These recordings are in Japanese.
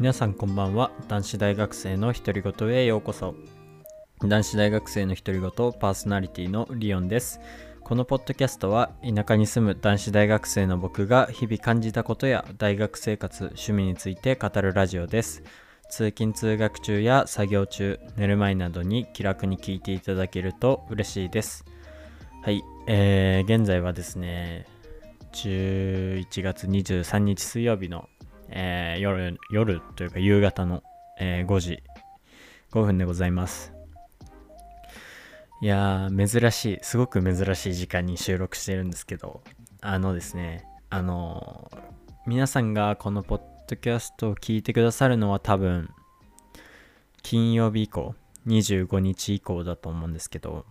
皆さんこんばんは。男子大学生の独り言へようこそ。男子大学生の独り言パーソナリティのリオンです。このポッドキャストは田舎に住む男子大学生の僕が日々感じたことや大学生活趣味について語るラジオです。通勤通学中や作業中寝る前などに気楽に聞いていただけると嬉しいです。はい、えー、現在はですね11月23日水曜日の、えー夜夜というか夕方の、えー5時。5分でございます。いやー珍しい。すごく珍しい時間に収録してるんですけど。あのですねあのー皆さんがこのポッドキャストを聞いてくださるのは多分金曜日以降25日以降だと思うんですけど。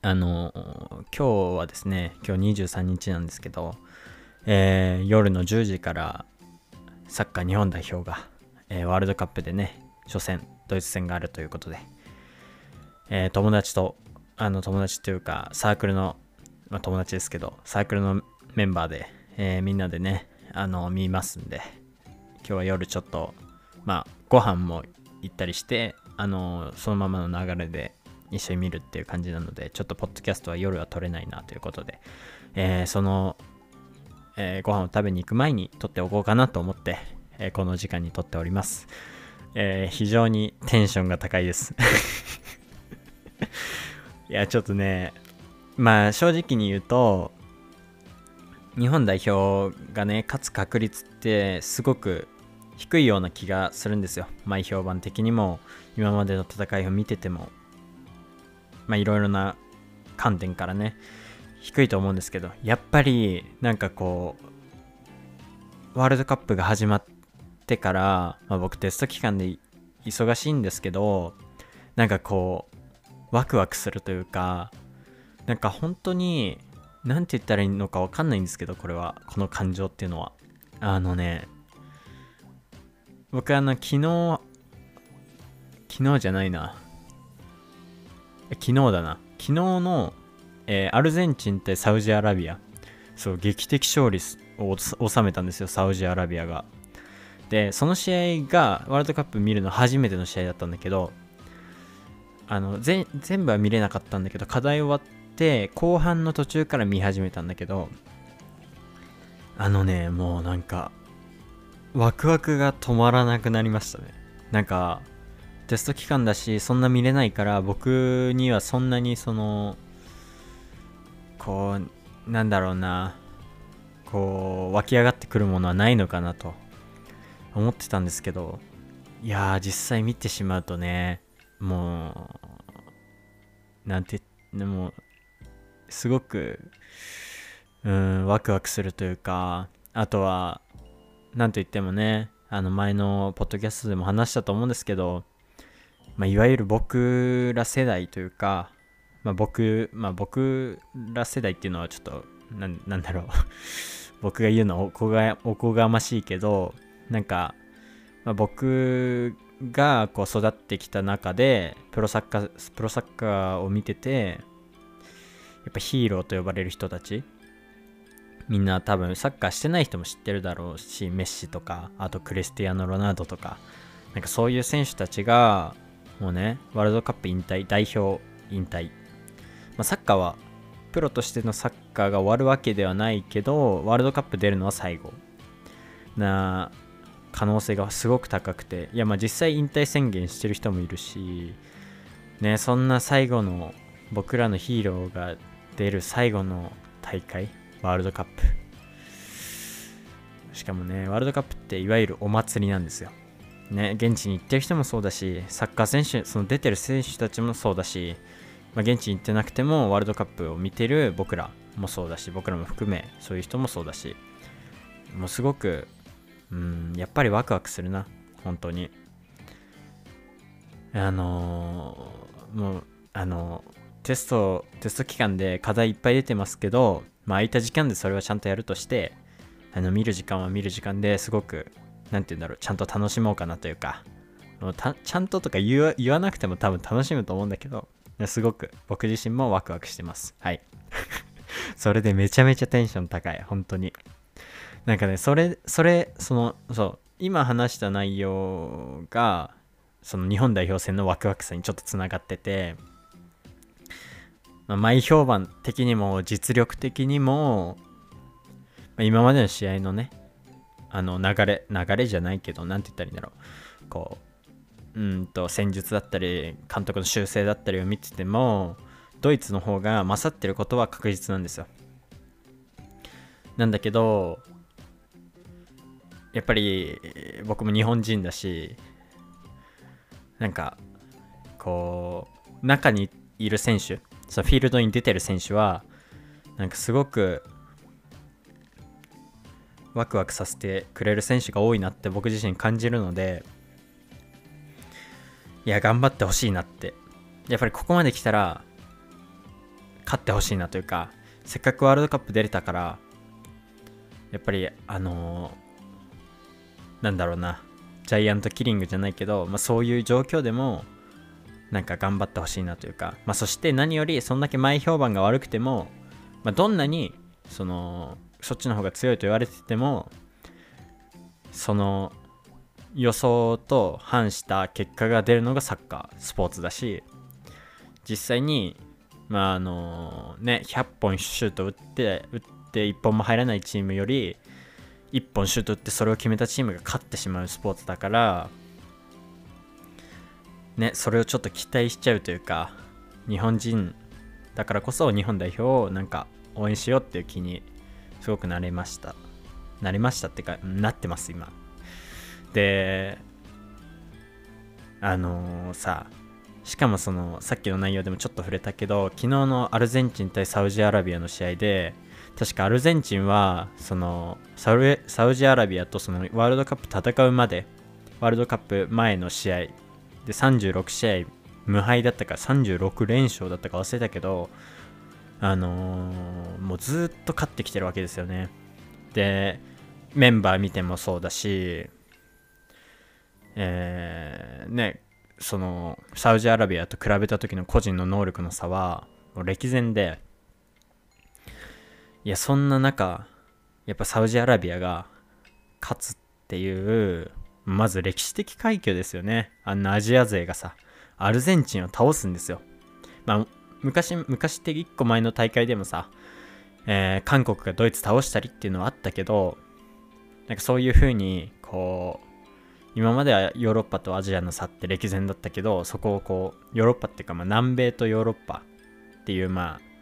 あのー今日はですね今日23日なんですけど、えー夜の10時からサッカー日本代表が、えーワールドカップでね初戦ドイツ戦があるということで、えー友達とあの友達というかサークルの、まあ、友達ですけどサークルのメンバーで、えーみんなでねあの見ますんで今日は夜ちょっとまあご飯も行ったりしてあのそのままの流れで一緒に見るっていう感じなのでちょっとポッドキャストは夜は撮れないなということで、えーその、えーご飯を食べに行く前に撮っておこうかなと思って、えーこの時間に撮っております、えー非常にテンションが高いです。いやちょっとねまあ正直に言うと日本代表がね勝つ確率ってすごく低いような気がするんですよ。前評判的にも今までの戦いを見ててもまあいろいろな観点からね低いと思うんですけどやっぱりなんかこうワールドカップが始まってから、まあ、僕テスト期間で忙しいんですけどなんかこうワクワクするというかなんか本当に何て言ったらいいのか分かんないんですけどこれはこの感情っていうのは。あのね僕あの昨日昨日じゃないな。昨日だな。昨日の、えーアルゼンチン対サウジアラビア。そう劇的勝利を収めたんですよサウジアラビアが。でその試合がワールドカップ見るの初めての試合だったんだけどあの全全部は見れなかったんだけど課題終わって後半の途中から見始めたんだけどあのねもうなんかワクワクが止まらなくなりましたね。なんかテスト期間だしそんな見れないから僕にはそんなにそのこうなんだろうな。こう湧き上がってくるものはないのかなと。思ってたんですけど。いやー実際見てしまうとねもうなんてでもすごくうんワクワクするというかあとはなんといってもねあの前のポッドキャストでも話したと思うんですけど、まあ、いわゆる僕ら世代というか、まあ、僕、まあ、僕ら世代っていうのはちょっとななんだろう。僕が言うのおこがおこがましいけどなんか、まあ、僕がこう育ってきた中でプロサッカープロサッカーを見ててやっぱヒーローと呼ばれる人たちみんな多分サッカーしてない人も知ってるだろうしメッシとかあとクリスティアーノ・ロナウドとかなんかそういう選手たちがもうねワールドカップ引退代表引退、まあ、サッカーはプロとしてのサッカーが終わるわけではないけどワールドカップ出るのは最後。な可能性がすごく高くて。いやまあ実際引退宣言してる人もいるしねそんな最後の僕らのヒーローが出る最後の大会ワールドカップ。しかもねワールドカップっていわゆるお祭りなんですよ。ね現地に行ってる人もそうだしサッカー選手その出てる選手たちもそうだし、まあ、現地に行ってなくてもワールドカップを見てる僕らもそうだし僕らも含めそういう人もそうだしもうすごくうんやっぱりワクワクするな本当に。あのーもうあのーテストテスト期間で課題いっぱい出てますけど、まあ、空いた時間でそれはちゃんとやるとしてあの見る時間は見る時間ですごくなんて言うんだろうちゃんと楽しもうかなというかもうたちゃんととか言わなくても多分楽しむと思うんだけどすごく僕自身もワクワクしてます。はい。それでめちゃめちゃテンション高い。本当に。なんかねそれそれそのそう今話した内容がその日本代表戦のワクワクさにちょっとつながってて、まあ、前評判的にも実力的にも、まあ、今までの試合のねあの流れ流れじゃないけど何て言ったらいいんだろう。こううんと戦術だったり監督の修正だったりを見ててもドイツの方が勝ってることは確実なんですよ。なんだけどやっぱり僕も日本人だしなんかこう中にいる選手そのフィールドに出てる選手はなんかすごくワクワクさせてくれる選手が多いなって僕自身感じるのでいや頑張ってほしいなって。やっぱりここまで来たら勝ってほしいなというかせっかくワールドカップ出れたからやっぱりあのー、なんだろうなジャイアントキリングじゃないけど、まあ、そういう状況でもなんか頑張ってほしいなというか、まあ、そして何よりそんだけ前評判が悪くても、まあ、どんなにそのそっちの方が強いと言われててもその予想と反した結果が出るのがサッカースポーツだし実際にまああのね100本シュート打って打って1本も入らないチームより1本シュート打ってそれを決めたチームが勝ってしまうスポーツだからねそれをちょっと期待しちゃうというか日本人だからこそ日本代表をなんか応援しようっていう気にすごくなれました。なりましたってかなってます今。であのー、さしかもそのさっきの内容でもちょっと触れたけど昨日のアルゼンチン対サウジアラビアの試合で確かアルゼンチンはそのサウジアラビアとそのワールドカップ戦うまでワールドカップ前の試合で36試合無敗だったか36連勝だったか忘れたけどあのー、もうずっと勝ってきてるわけですよね。でメンバー見てもそうだしえー、ねそのサウジアラビアと比べた時の個人の能力の差はもう歴然でいやそんな中やっぱサウジアラビアが勝つっていうまず歴史的快挙ですよね。あんなアジア勢がさアルゼンチンを倒すんですよ。まあ昔昔って1個前の大会でもさ、えー、韓国がドイツ倒したりっていうのはあったけどなんかそういう風にこう今まではヨーロッパとアジアの差って歴然だったけどそこをこうヨーロッパっていうかまあ南米とヨーロッパっていうまあ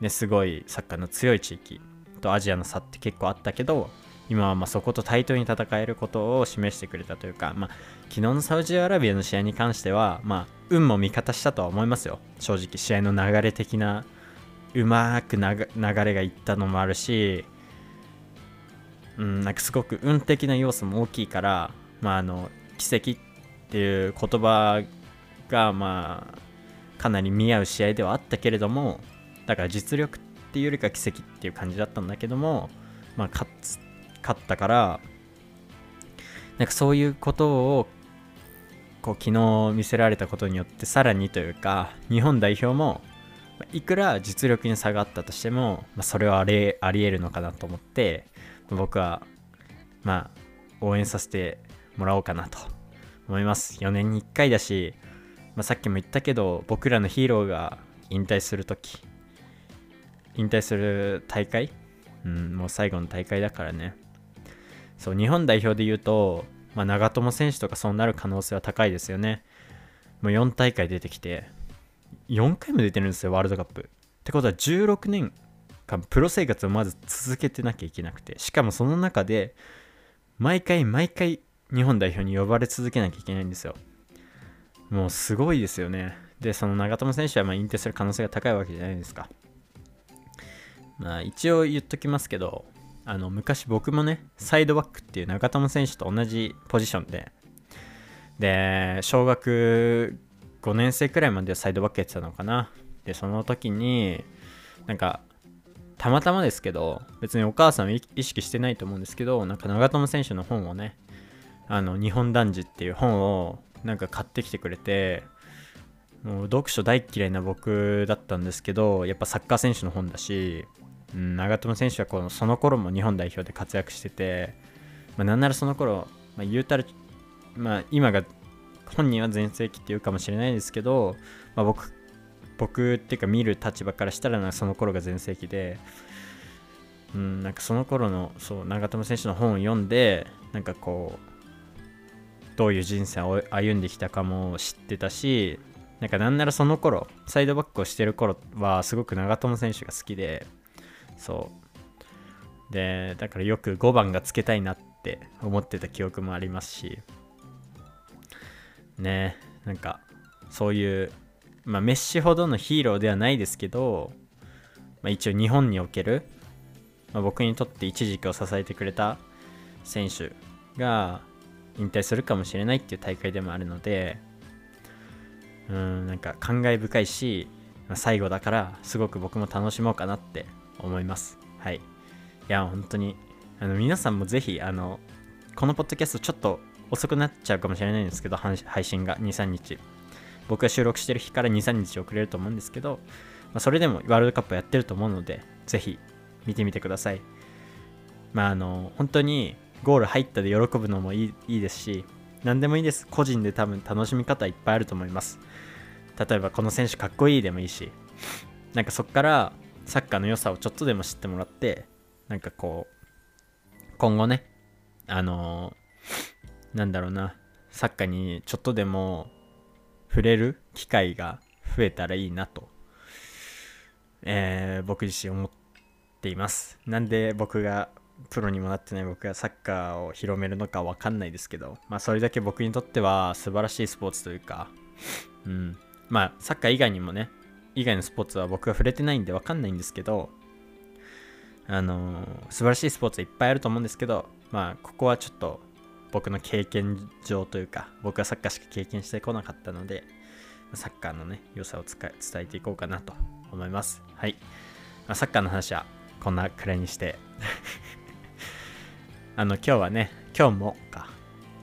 ね、すごいサッカーの強い地域とアジアの差って結構あったけど今はまあそこと対等に戦えることを示してくれたというか、まあ、昨日のサウジアラビアの試合に関しては、まあ、運も味方したとは思いますよ。正直試合の流れ的なうまく流れがいったのもあるし、うん、なんかすごく運的な要素も大きいから、まあ、あの奇跡っていう言葉がまあかなり見合う試合ではあったけれどもだから実力っていうよりか奇跡っていう感じだったんだけども、まあ、勝勝ったからなんかそういうことをこう昨日見せられたことによってさらにというか日本代表もいくら実力に差があったとしても、まあ、それはありありえるのかなと思って僕はまあ応援させてもらおうかなと思います4年に1回だし、まあ、さっきも言ったけど僕らのヒーローが引退する時引退する大会、うん、もう最後の大会だからね。そう、日本代表で言うと、まあ、長友選手とかそうなる可能性は高いですよね。もう4大会出てきて、4回も出てるんですよ、ワールドカップ。ってことは16年間、プロ生活をまず続けてなきゃいけなくて、しかもその中で、毎回毎回日本代表に呼ばれ続けなきゃいけないんですよ。もうすごいですよね。で、その長友選手はま引退する可能性が高いわけじゃないですか。まあ、一応言っときますけど、あの昔僕もね、サイドバックっていう長友選手と同じポジションで、で、小学5年生くらいまではサイドバックやってたのかな。で、その時に、なんか、たまたまですけど、別にお母さん意識してないと思うんですけど、なんか長友選手の本をね、あの、日本男児っていう本をなんか買ってきてくれて、もう読書大嫌いな僕だったんですけど、やっぱサッカー選手の本だし、うん、長友選手はこのその頃も日本代表で活躍してて、まあ、なんならその頃まあ、言うたら、まあ、今が本人は全盛期っていうかもしれないですけど、まあ、僕僕っていうか見る立場からしたらその頃が全盛期で、うん、なんかその頃のそう長友選手の本を読んでなんかこうどういう人生を歩んできたかも知ってたしなんかなんならその頃サイドバックをしてる頃はすごく長友選手が好きでそう。でだからよく5番がつけたいなって思ってた記憶もありますしねなんかそういうまあメッシほどのヒーローではないですけど、まあ、一応日本における、まあ、僕にとって一時期を支えてくれた選手が引退するかもしれないっていう大会でもあるのでうんなんか感慨深いし、最後だからすごく僕も楽しもうかなって思います。はい。いや本当にあの皆さんもぜひあのこのポッドキャストちょっと遅くなっちゃうかもしれないんですけど配信が23日。僕が収録してる日から23日遅れると思うんですけど、まあ、それでもワールドカップやってると思うのでぜひ見てみてください。まああの本当にゴール入ったで喜ぶのもいいいいですし何でもいいです。個人で多分楽しみ方いっぱいあると思います。例えばこの選手かっこいいでもいいしなんかそっからサッカーの良さをちょっとでも知ってもらってなんかこう今後ねあのー、なんだろうなサッカーにちょっとでも触れる機会が増えたらいいなと、えー、僕自身思っています。なんで僕がプロにもなってない僕がサッカーを広めるのか分かんないですけど、まあ、それだけ僕にとっては素晴らしいスポーツというか、うん、まあサッカー以外にもね以外のスポーツは僕が触れてないんで分かんないんですけどあのー、素晴らしいスポーツはいっぱいあると思うんですけどまあここはちょっと僕の経験上というか僕はサッカーしか経験してこなかったのでサッカーのね良さを伝えていこうかなと思います。はい、ま、サッカーの話はこんなくらいにして。あの今日はね今日もか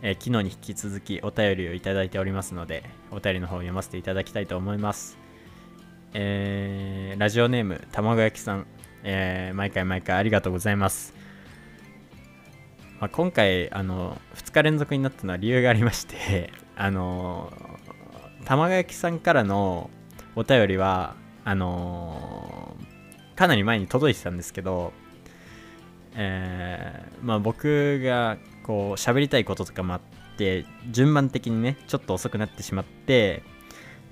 えー、昨日に引き続きお便りをいただいておりますので、お便りの方を読ませていただきたいと思います。えー、ラジオネーム、卵焼きさん、えー、毎回毎回ありがとうございます。まあ、今回、あの、2日連続になったのは理由がありまして あの、卵焼きさんからのお便りは、あのかなり前に届いてたんですけど、えー、まあ僕がこう喋りたいこととかもあって順番的にねちょっと遅くなってしまって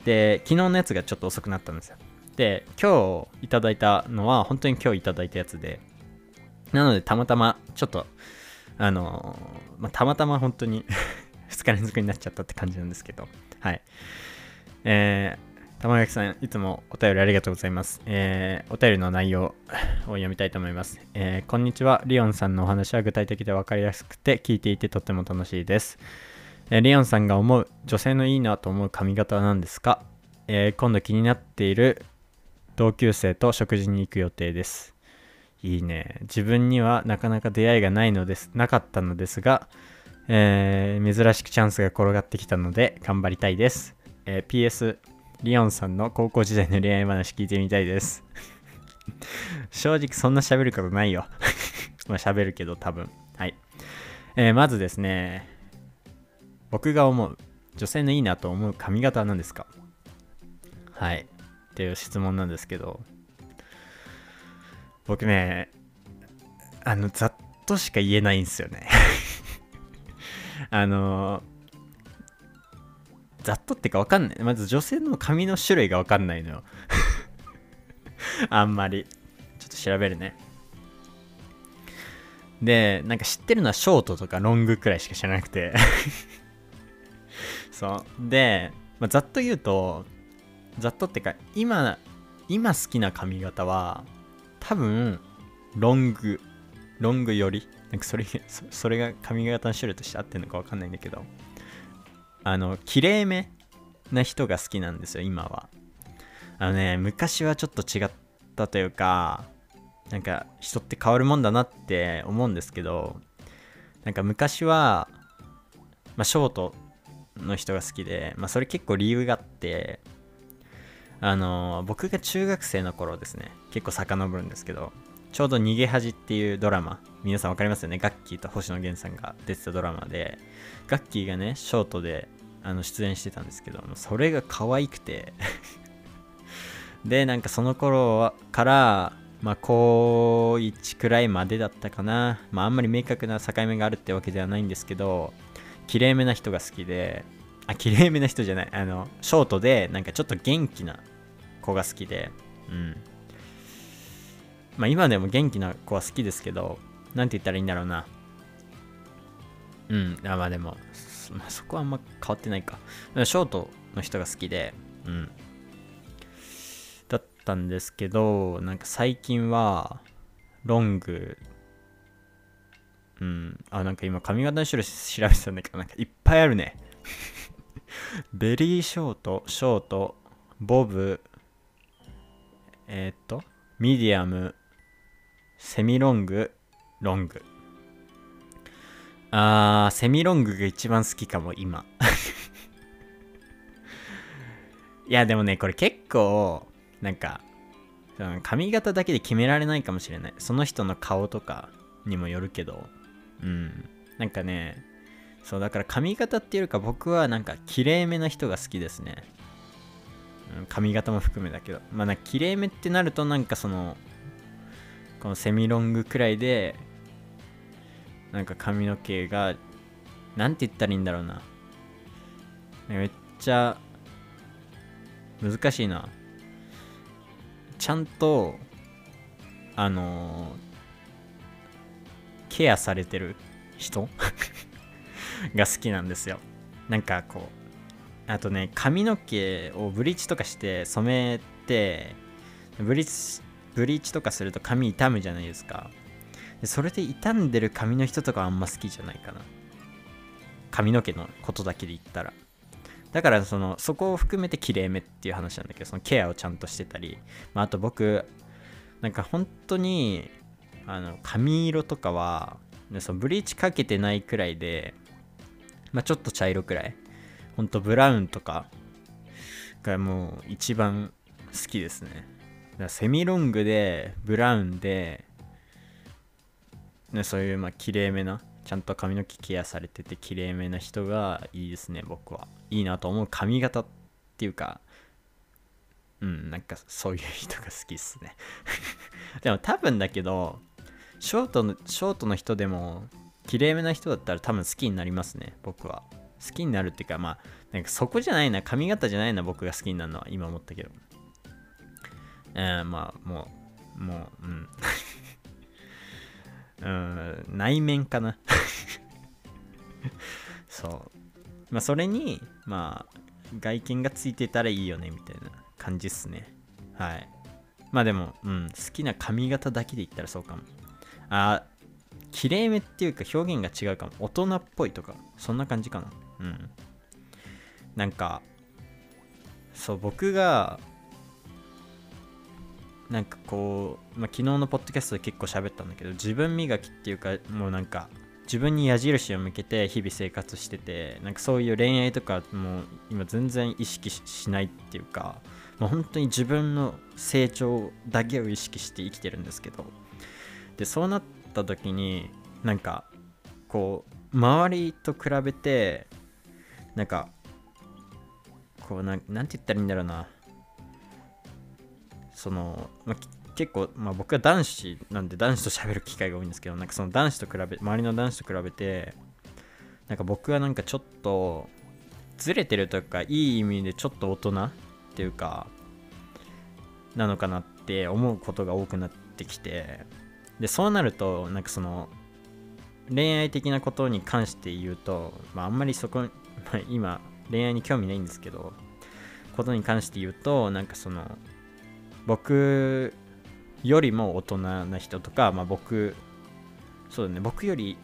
で昨日のやつがちょっと遅くなったんですよ。で今日いただいたのは本当に今日いただいたやつでなのでたまたまちょっとあの、まあ、たまたま本当に 2日連続になっちゃったって感じなんですけどはい。えー玉垣さん、いつもお便りありがとうございます。えー、お便りの内容 を読みたいと思います、えー、こんにちは。リオンさんのお話は具体的で分かりやすくて聞いていてとっても楽しいです。えー、リオンさんが思う女性のいいなと思う髪型は何ですか、え今度気になっている同級生と食事に行く予定です。いいね。自分にはなかなか出会いがないのです、なかったのですが、え珍しくチャンスが転がってきたので頑張りたいです。え PS リオンさんの高校時代の恋愛話聞いてみたいです。正直そんな喋ることないよ。まあ喋るけど多分。はい。えー、まずですね、僕が思う女性のいいなと思う髪型は何ですか？はい。っていう質問なんですけど、僕ね、あの、ざっとしか言えないんですよね。あのーざっとってかわかんない。まず女性の髪の種類がわかんないのよ。あんまり。ちょっと調べるね。で、なんか知ってるのはショートとかロングくらいしか知らなくて そう。で、まあ、ざっと言うと、ざっとってか、今、今好きな髪型は、多分、ロング、ロングより、なんかそれ、それが髪型の種類として合ってるのかわかんないんだけど、あの、きれいめな人が好きなんですよ、今は。あのね、昔はちょっと違ったというか、なんか人って変わるもんだなって思うんですけど、なんか昔は、まあ、ショートの人が好きで、まあ、それ結構理由があって、あの僕が中学生の頃ですね、結構遡るんですけど、ちょうど逃げ恥っていうドラマ皆さん分かりますよね？ガッキーと星野源さんが出てたドラマでガッキーがねショートであの出演してたんですけどそれが可愛くて。でなんかその頃からまあ高1くらいまでだったかな。まああんまり明確な境目があるってわけではないんですけど綺麗めな人が好きであ綺麗めな人じゃない。あのショートでなんかちょっと元気な子が好きで。うん。まあ今でも元気な子は好きですけどなんて言ったらいいんだろうな。うん。あまあでもまあ、そこはあんま変わってないか。ショートの人が好きで、うん。だったんですけど、なんか最近は、ロング、うん。あ、なんか今髪型の種類調べてたんだけど、なんかいっぱいあるね。ベリーショート、ショート、ボブ、えー、っと、ミディアム、セミロング、ロング。あー、セミロングが一番好きかも、今。いや、でもね、これ結構、なんか、髪型だけで決められないかもしれない。その人の顔とかにもよるけど、うん。なんかね、そう、だから髪型っていうよりか僕はなんか綺麗めな人が好きですね。うん、髪型も含めだけど。まあ綺麗めってなるとなんかその、このセミロングくらいでなんか髪の毛がなんて言ったらいいんだろうな。めっちゃ難しいな。ちゃんとあの、ケアされてる人 が好きなんですよ。なんかこうあとね髪の毛をブリーチとかして染めてブリーチブリーチとかすると髪傷むじゃないですか。それで傷んでる髪の人とかあんま好きじゃないかな。髪の毛のことだけで言ったら。だからそのそこを含めて綺麗めっていう話なんだけどそのケアをちゃんとしてたり、まあ、あと僕なんか本当にあの髪色とかはそのブリーチかけてないくらいで、まあ、ちょっと茶色くらい。ほんとブラウンとかがもう一番好きですね。セミロングでブラウンでね、そういうまあ綺麗めなちゃんと髪の毛ケアされてて綺麗めな人がいいですね僕は。いいなと思う髪型っていうかうんなんかそういう人が好きっすね。でも多分だけどショートのショートの人でも綺麗めな人だったら多分好きになりますね僕は。好きになるっていうかまあなんかそこじゃないな髪型じゃないな僕が好きになるのは今思ったけど。えー、まあもうもううん。うん、内面かな そう。まあ、それに、まあ、外見がついてたらいいよね、みたいな感じっすね。はい。まあでも、うん、好きな髪型だけで言ったらそうかも。あ、綺麗めっていうか表現が違うかも。大人っぽいとか、そんな感じかな。うん。なんか、そう、僕が、なんかこう、まあ、昨日のポッドキャストで結構喋ったんだけど自分磨きっていうかもうなんか自分に矢印を向けて日々生活しててなんかそういう恋愛とかもう今全然意識しないっていうかもう本当に自分の成長だけを意識して生きてるんですけどでそうなった時になんかこう周りと比べてなんかこうななんて言ったらいいんだろうな。その、ま、結構、まあ、僕は男子なんで男子と喋る機会が多いんですけどなんかその男子と比べ周りの男子と比べてなんか僕はなんかちょっとずれてるというかいい意味でちょっと大人っていうかなのかなって思うことが多くなってきてでそうなるとなんかその恋愛的なことに関して言うと、まあ、あんまりそこ、まあ、今恋愛に興味ないんですけどことに関して言うとなんかその僕よりも大人な人とか、まあ、僕そうだね僕より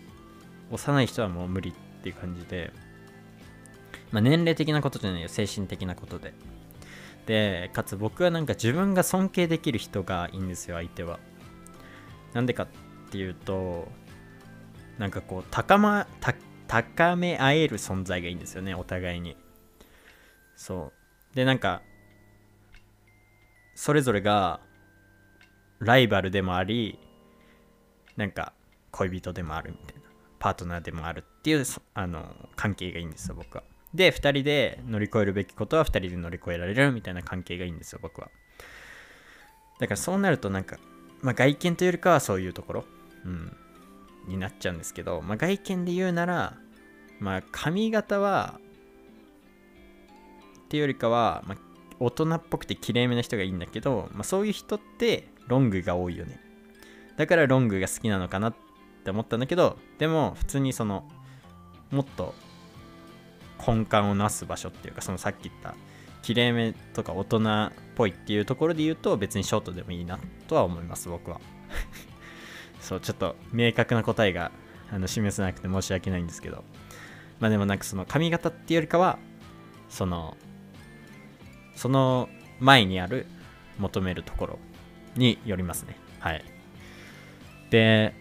幼い人はもう無理っていう感じで、まあ、年齢的なことじゃないよ精神的なことで。でかつ僕はなんか自分が尊敬できる人がいいんですよ相手は。なんでかっていうとなんかこう高,、ま、高め合える存在がいいんですよねお互いに。そう。でなんかそれぞれがライバルでもありなんか恋人でもあるみたいなパートナーでもあるっていうあの関係がいいんですよ僕は。で2人で乗り越えるべきことは2人で乗り越えられるみたいな関係がいいんですよ僕は。だからそうなるとなんか、まあ、外見というよりかはそういうところ、うん、になっちゃうんですけど、まあ、外見で言うなら、まあ、髪型はっていうよりかは、まあ、大人っぽくてきれいめな人がいいんだけど、まあ、そういう人ってロングが多いよね。だからロングが好きなのかなって思ったんだけどでも普通にそのもっと根幹をなす場所っていうかそのさっき言ったきれいめとか大人っぽいっていうところで言うと別にショートでもいいなとは思います僕は。そうちょっと明確な答えがあの示せなくて申し訳ないんですけど。まあでもなんかその髪型っていうよりかはそのその前にある求めるところによりますね。はい。で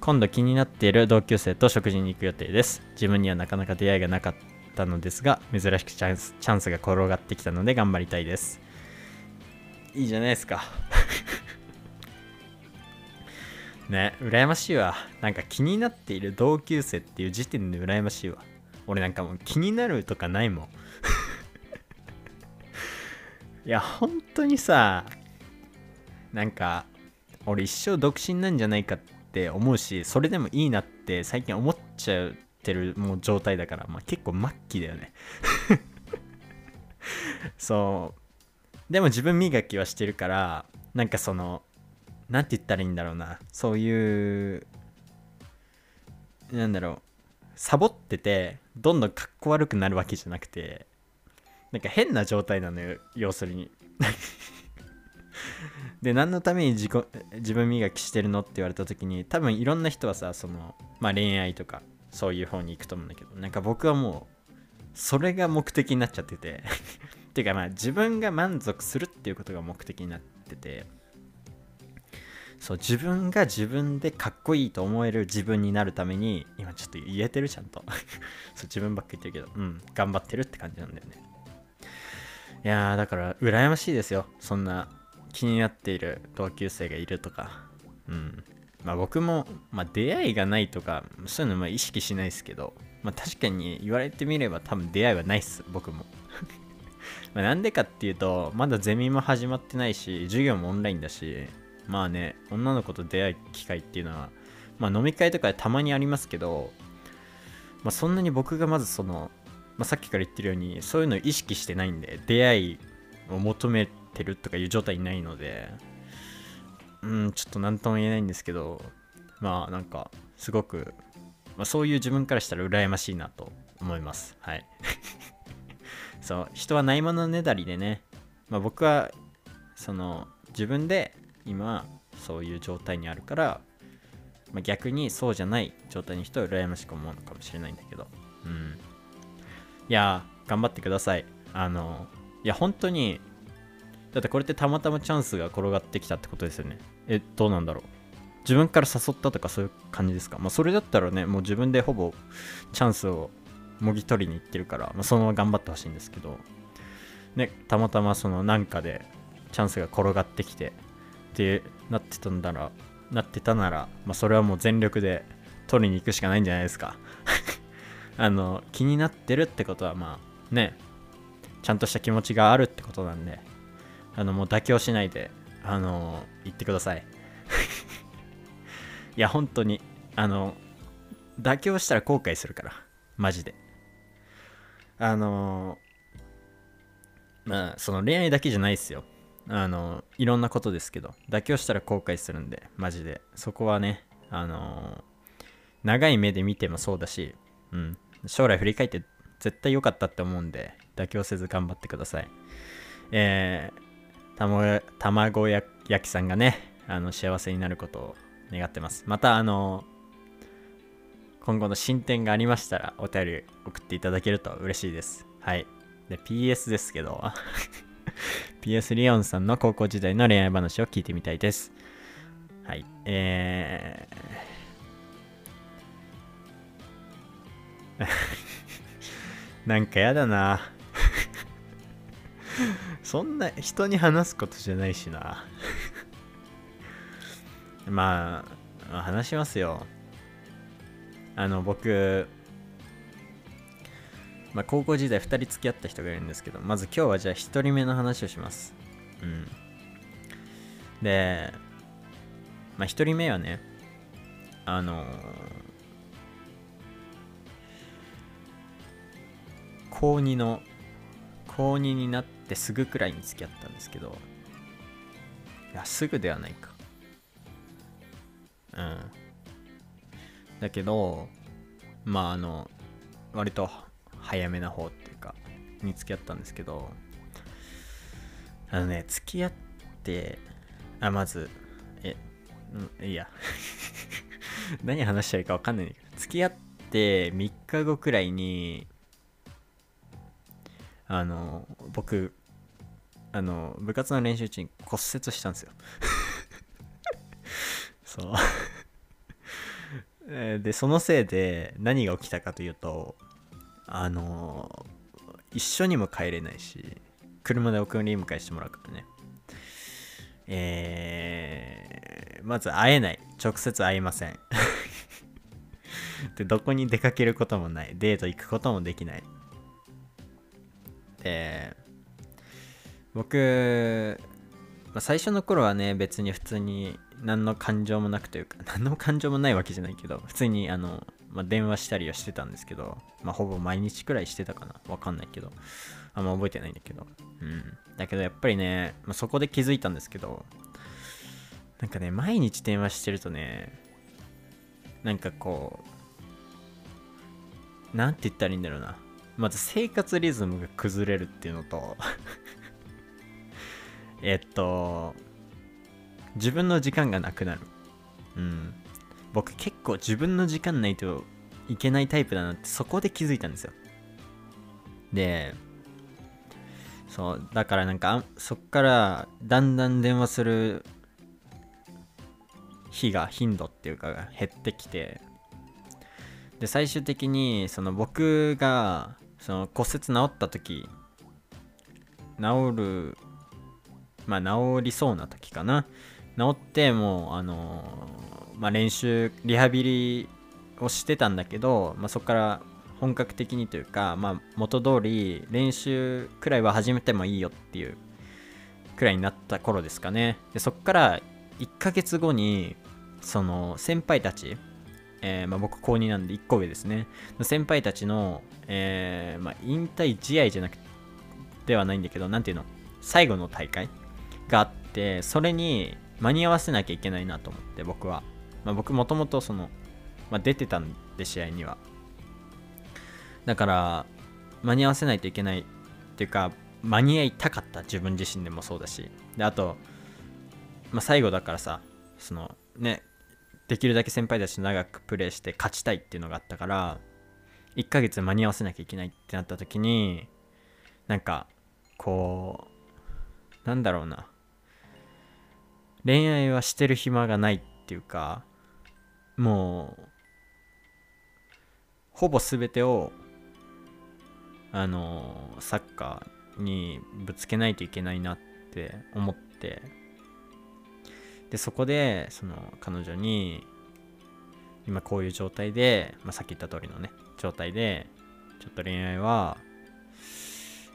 今度気になっている同級生と食事に行く予定です。自分にはなかなか出会いがなかったのですが珍しくチャンスチャンスが転がってきたので頑張りたいです。いいじゃないですか。ね羨ましいわ。なんか気になっている同級生っていう時点で羨ましいわ。俺なんかもう気になるとかないもん。いや本当にさなんか俺一生独身なんじゃないかって思うしそれでもいいなって最近思っちゃってるもう状態だから、まあ、結構末期だよね。そう。でも自分磨きはしてるからなんかその何て言ったらいいんだろうな。そういうなんだろう。サボっててどんどんかっこ悪くなるわけじゃなくてなんか変な状態なのよ要するに。で何のために自己自分磨きしてるのって言われた時に多分いろんな人はさその、まあ、恋愛とかそういう方に行くと思うんだけどなんか僕はもうそれが目的になっちゃってて。ていうかまあ自分が満足するっていうことが目的になってて。そう自分が自分でかっこいいと思える自分になるために今ちょっと言えてるちゃんと。そう自分ばっか言ってるけどうん頑張ってるって感じなんだよね。いやーだから羨ましいですよ。そんな気になっている同級生がいるとか。うん。まあ僕も、まあ、出会いがないとかそういうのも意識しないですけど。まあ確かに言われてみれば多分出会いはないっす。僕も。まなんでかっていうとまだゼミも始まってないし授業もオンラインだしまあね女の子と出会う機会っていうのはまあ飲み会とかでたまにありますけど、まあ、そんなに僕がまずその、まあ、さっきから言ってるようにそういうのを意識してないんで出会いを求めてるとかいう状態にないのでうんちょっと何とも言えないんですけどまあなんかすごく、まあ、そういう自分からしたら羨ましいなと思います。はい。そう人はないものねだりでね、まあ、僕はその自分で今そういう状態にあるから、まあ、逆にそうじゃない状態の人は羨ましく思うのかもしれないんだけどうん。いや頑張ってください。あのいや本当にだってこれってたまたまチャンスが転がってきたってことですよね。えどうなんだろう。自分から誘ったとかそういう感じですか？まあそれだったらねもう自分でほぼチャンスをもぎ取りに行ってるから、まあ、そのまま頑張ってほしいんですけどねたまたまそのなんかでチャンスが転がってきてってなってたんだらなってたなら、まあ、それはもう全力で取りに行くしかないんじゃないですか。あの気になってるってことはまあねちゃんとした気持ちがあるってことなんであのもう妥協しないであの言ってください。いや本当にあの妥協したら後悔するからマジで。あのまあその恋愛だけじゃないっすよ。あのいろんなことですけど妥協したら後悔するんでマジで。そこはねあの長い目で見てもそうだし、うん、将来振り返って絶対良かったって思うんで妥協せず頑張ってください。えー、たま卵焼きさんがねあの幸せになることを願ってます。またあの今後の進展がありましたらお便り送っていただけると嬉しいです。はい。で PS ですけど。PS リオンさんの高校時代の恋愛話を聞いてみたいです。はい。えー なんかやだな。そんな人に話すことじゃないしな。まあ、話しますよ。あの僕まあ、高校時代2人付き合った人がいるんですけどまず今日はじゃあ1人目の話をします。うん。でまあ1人目はねあの高2の高2になってすぐくらいに付き合ったんですけどいやすぐではないか。うん。だけどまああの割と早めな方っていうかに付き合ったんですけどあのね付き合ってあまずえうんいいや。何話したらいいか分かんないんだけど付き合って3日後くらいにあの僕あの部活の練習中に骨折したんですよ。そう。でそのせいで何が起きたかというとあの一緒にも帰れないし車で送り迎えしてもらうからね。えー、まず会えない。直接会いません。でどこに出かけることもない。デート行くこともできないで僕、まあ、最初の頃はね別に普通に何の感情もなくというか 何の感情もないわけじゃないけど普通にあのまあ、電話したりはしてたんですけど、まあ、ほぼ毎日くらいしてたかな。わかんないけど。あんま覚えてないんだけど。うん。だけどやっぱりね、まあ、そこで気づいたんですけど、なんかね、毎日電話してるとね、なんかこう、なんて言ったらいいんだろうな。まず生活リズムが崩れるっていうのと えっと、自分の時間がなくなる。うん。僕結構自分の時間ないといけないタイプだなってそこで気づいたんですよでそうだからなんかそっからだんだん電話する日が頻度っていうか減ってきてで最終的にその僕がその骨折治った時治るまあ治りそうな時かな。治ってもうあのまあ、練習リハビリをしてたんだけど、まあ、そこから本格的にというか、まあ、元通り練習くらいは始めてもいいよっていうくらいになった頃ですかね。でそこから1ヶ月後にその先輩たち、えー、まあ、僕高2なんで1個上ですね。先輩たちの、えー、まあ、引退試合じゃなくではないんだけど何ていうの？最後の大会があってそれに間に合わせなきゃいけないなと思って僕は。まあ、僕もともとその、ま、出てたんで試合には。だから間に合わせないといけないっていうか間に合いたかった。自分自身でもそうだし。であと、まあ、最後だからさそのねできるだけ先輩たちと長くプレーして勝ちたいっていうのがあったから1ヶ月間に合わせなきゃいけないってなった時になんかこうなんだろうな。恋愛はしてる暇がないっていうかもうほぼ全てをあのサッカーにぶつけないといけないなって思ってでそこでその彼女に今こういう状態で、まあ、さっき言った通りのね状態でちょっと恋愛は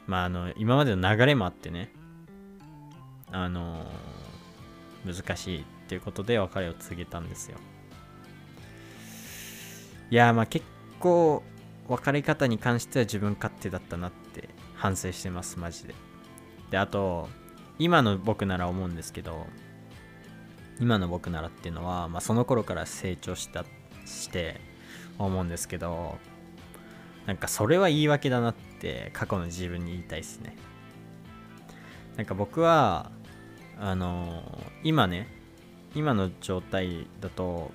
まああの今までの流れもあってねあの難しいっていうことで別れを告げたんですよ。いやまあ結構別れ方に関しては自分勝手だったなって反省してますマジで。であと今の僕なら思うんですけど今の僕ならっていうのは、まあ、その頃から成長したして思うんですけどなんかそれは言い訳だなって過去の自分に言いたいですね。なんか僕はあの今ね今の状態だと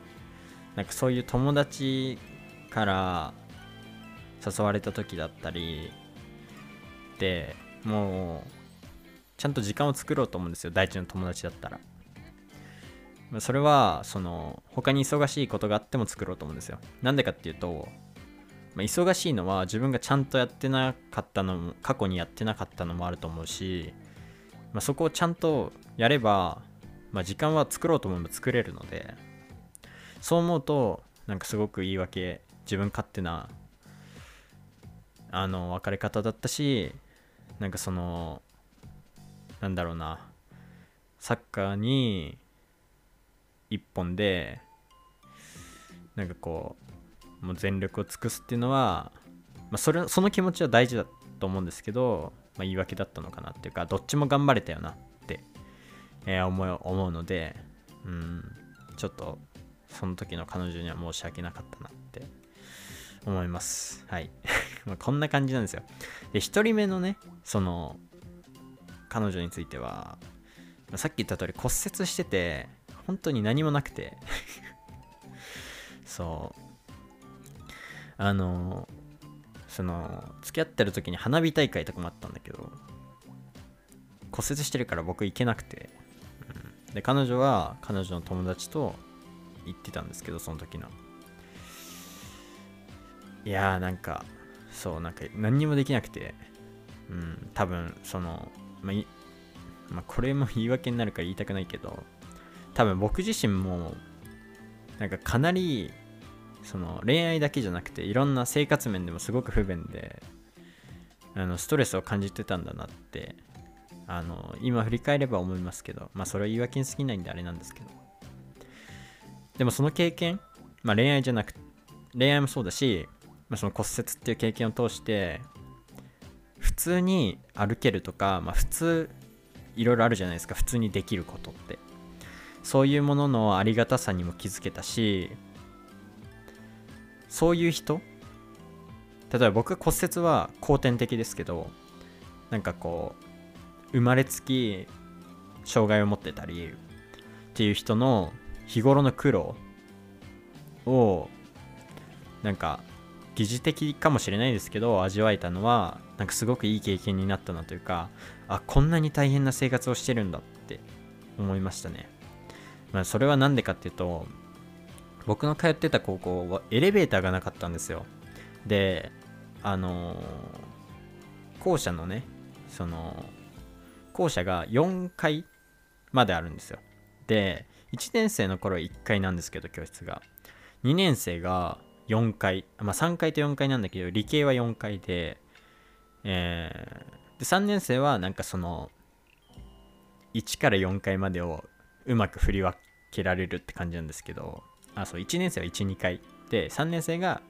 なんかそういう友達から誘われた時だったりでもうちゃんと時間を作ろうと思うんですよ。第一の友達だったら。それはその他に忙しいことがあっても作ろうと思うんですよ。なんでかっていうと、まあ、忙しいのは自分がちゃんとやってなかったのも過去にやってなかったのもあると思うし、まあ、そこをちゃんとやれば、まあ、時間は作ろうと思えば作れるのでそう思うとなんかすごく言い訳自分勝手なあの別れ方だったしなんかそのなんだろうなサッカーに一本でなんかこうもう全力を尽くすっていうのは、まあ、それその気持ちは大事だと思うんですけど、まあ、言い訳だったのかなっていうかどっちも頑張れたよなって、えー、思う思うのでうんちょっとその時の彼女には申し訳なかったなって思います。はい。まこんな感じなんですよ。で1人目のねその彼女についてはさっき言った通り骨折してて本当に何もなくて。そう。あのその付き合ってる時に花火大会とかもあったんだけど骨折してるから僕行けなくて、うん、で彼女は彼女の友達と行ってたんですけどその時の。いやーなんかそうなんか何にもできなくて。うん多分そのまあ、まあ、これも言い訳になるから言いたくないけど多分僕自身もなんかかなりその恋愛だけじゃなくていろんな生活面でもすごく不便であのストレスを感じてたんだなってあの今振り返れば思いますけどまあそれは言い訳に過ぎないんであれなんですけど。でもその経験まあ恋愛じゃなく恋愛もそうだし、まあ、その骨折っていう経験を通して普通に歩けるとか、まあ、普通いろいろあるじゃないですか。普通にできることって。そういうもののありがたさにも気づけたしそういう人？例えば僕骨折は後天的ですけどなんかこう生まれつき障害を持ってたりっていう人の日頃の苦労をなんか疑似的かもしれないですけど味わえたのはなんかすごくいい経験になったなというかあこんなに大変な生活をしてるんだって思いましたね。まあそれは何でかっていうと僕の通ってた高校はエレベーターがなかったんですよ。であのー、校舎のねその校舎が4階まであるんですよ。で1年生の頃は1階なんですけど教室が。2年生が4階まあ3階と4階なんだけど理系は4階でえー、で3年生はなんかその1から4階までをうまく振り分けられるって感じなんですけどあそう1年生は12回。で3年生が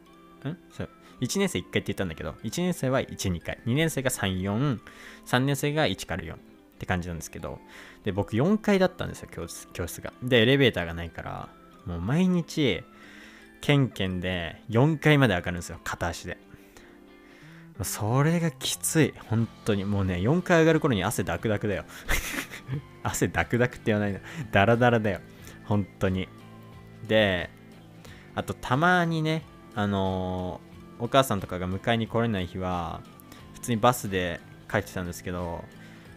ん？そう。1年生1回って言ったんだけど1年生は12回。2年生が34 3年生が1から4って感じなんですけどで僕4階だったんですよ教室教室が。でエレベーターがないからもう毎日ケンケンで4階まで上がるんですよ片足で。それがきつい。本当に。もうね4階上がる頃に汗ダクダクだよ。汗ダクダクって言わないの。ダラダラだよ。本当に。であとたまにねあのー、お母さんとかが迎えに来れない日は普通にバスで帰ってたんですけど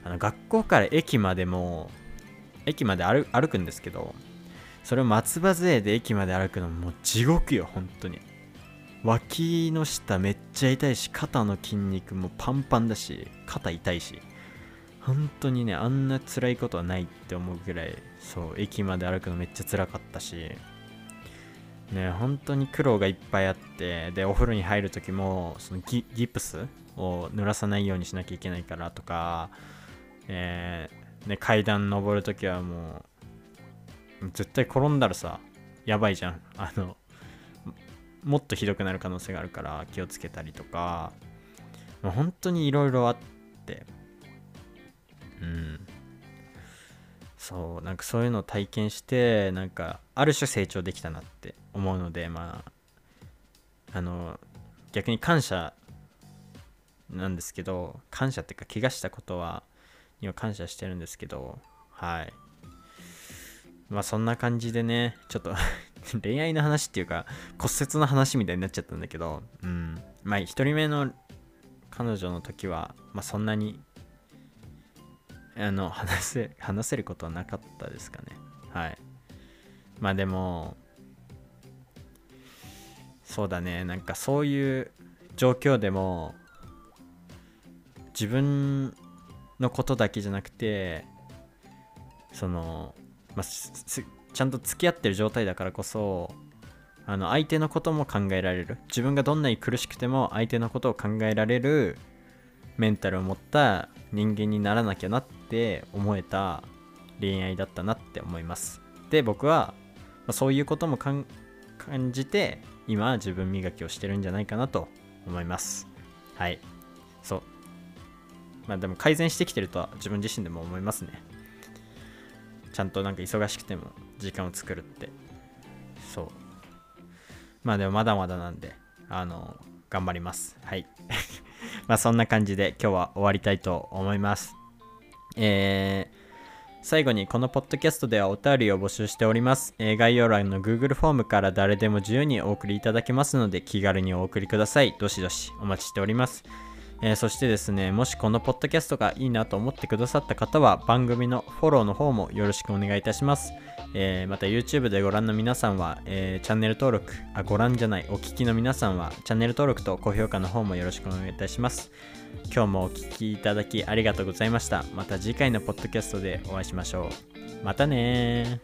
あの学校から駅までも駅まで歩くんですけどそれを松葉杖で駅まで歩くのもう地獄よ本当に。脇の下めっちゃ痛いし肩の筋肉もパンパンだし肩痛いし本当にねあんな辛いことはないって思うぐらいそう駅まで歩くのめっちゃ辛かったしね本当に苦労がいっぱいあってでお風呂に入る時もそのギプスを濡らさないようにしなきゃいけないからとか、えー、ね、階段登る時はもう絶対転んだらさやばいじゃん。あのもっとひどくなる可能性があるから気をつけたりとかもう本当にいろいろあって。うん。そうなんかそういうのを体験してなんかある種成長できたなって思うのでまああの逆に感謝なんですけど感謝っていうか怪我したことはには感謝してるんですけどはい。まあそんな感じでねちょっと 恋愛の話っていうか骨折の話みたいになっちゃったんだけどうん。まあ1人目の彼女の時はまあそんなにあの話せ話せることはなかったですかね。はい。まあでもそうだね。なんかそういう状況でも自分のことだけじゃなくてその、まあ、ちゃんと付き合ってる状態だからこそあの相手のことも考えられる。自分がどんなに苦しくても相手のことを考えられるメンタルを持った人間にならなきゃなって思えた恋愛だったなって思います。で僕はそういうことも感じて今自分磨きをしてるんじゃないかなと思います。はい。そう。まあでも改善してきてるとは自分自身でも思いますね。ちゃんとなんか忙しくても時間を作るって。そう。まあでもまだまだなんであの頑張ります。はい。まあそんな感じで今日は終わりたいと思います。えー最後にこのポッドキャストではお便りを募集しております、えー、概要欄の Google フォームから誰でも自由にお送りいただけますので気軽にお送りください。どしどしお待ちしております。えー、そしてですね、もしこのポッドキャストがいいなと思ってくださった方は番組のフォローの方もよろしくお願いいたします。えー、また YouTube でご覧の皆さんは、えー、チャンネル登録、あ、ご覧じゃない、お聞きの皆さんはチャンネル登録と高評価の方もよろしくお願いいたします。今日もお聴きいただきありがとうございました。また次回のポッドキャストでお会いしましょう。またね